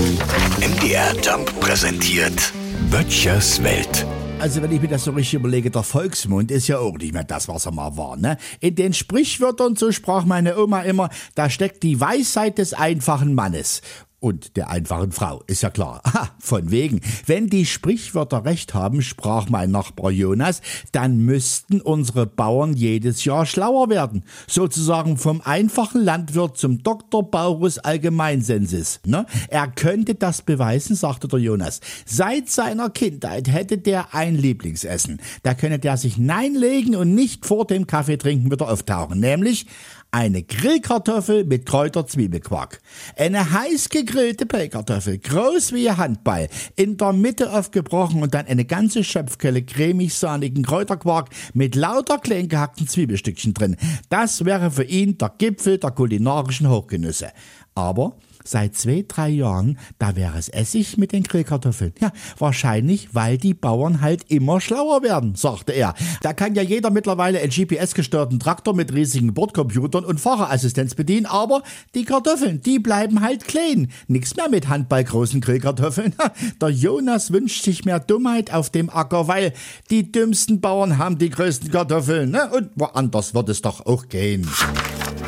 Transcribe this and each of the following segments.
MDR Jump präsentiert Böttchers Welt. Also wenn ich mir das so richtig überlege, der Volksmund ist ja auch nicht mehr das, was er mal war. Ne? In den Sprichwörtern, so sprach meine Oma immer, da steckt die Weisheit des einfachen Mannes und der einfachen Frau, ist ja klar. Ha, von wegen. Wenn die Sprichwörter recht haben, sprach mein Nachbar Jonas, dann müssten unsere Bauern jedes Jahr schlauer werden. Sozusagen vom einfachen Landwirt zum Dr. Baurus Allgemeinsensis. Ne? Er könnte das beweisen, sagte der Jonas. Seit seiner Kindheit hätte der ein Lieblingsessen. Da könne der sich neinlegen und nicht vor dem Kaffee trinken wieder auftauchen. Nämlich eine Grillkartoffel mit Kräuter-Zwiebelquark. Eine heiß gegrillte Pellkartoffel, groß wie ein Handball, in der Mitte aufgebrochen und dann eine ganze Schöpfkelle cremig-sahnigen Kräuterquark mit lauter klein gehackten Zwiebelstückchen drin. Das wäre für ihn der Gipfel der kulinarischen Hochgenüsse. Aber Seit zwei, drei Jahren, da wäre es Essig mit den Grillkartoffeln. Ja, wahrscheinlich, weil die Bauern halt immer schlauer werden, sagte er. Da kann ja jeder mittlerweile einen GPS-gesteuerten Traktor mit riesigen Bordcomputern und Fahrerassistenz bedienen, aber die Kartoffeln, die bleiben halt klein. Nix mehr mit handballgroßen Grillkartoffeln. Der Jonas wünscht sich mehr Dummheit auf dem Acker, weil die dümmsten Bauern haben die größten Kartoffeln. Ne? Und woanders wird es doch auch gehen.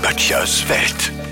Böttchers Welt.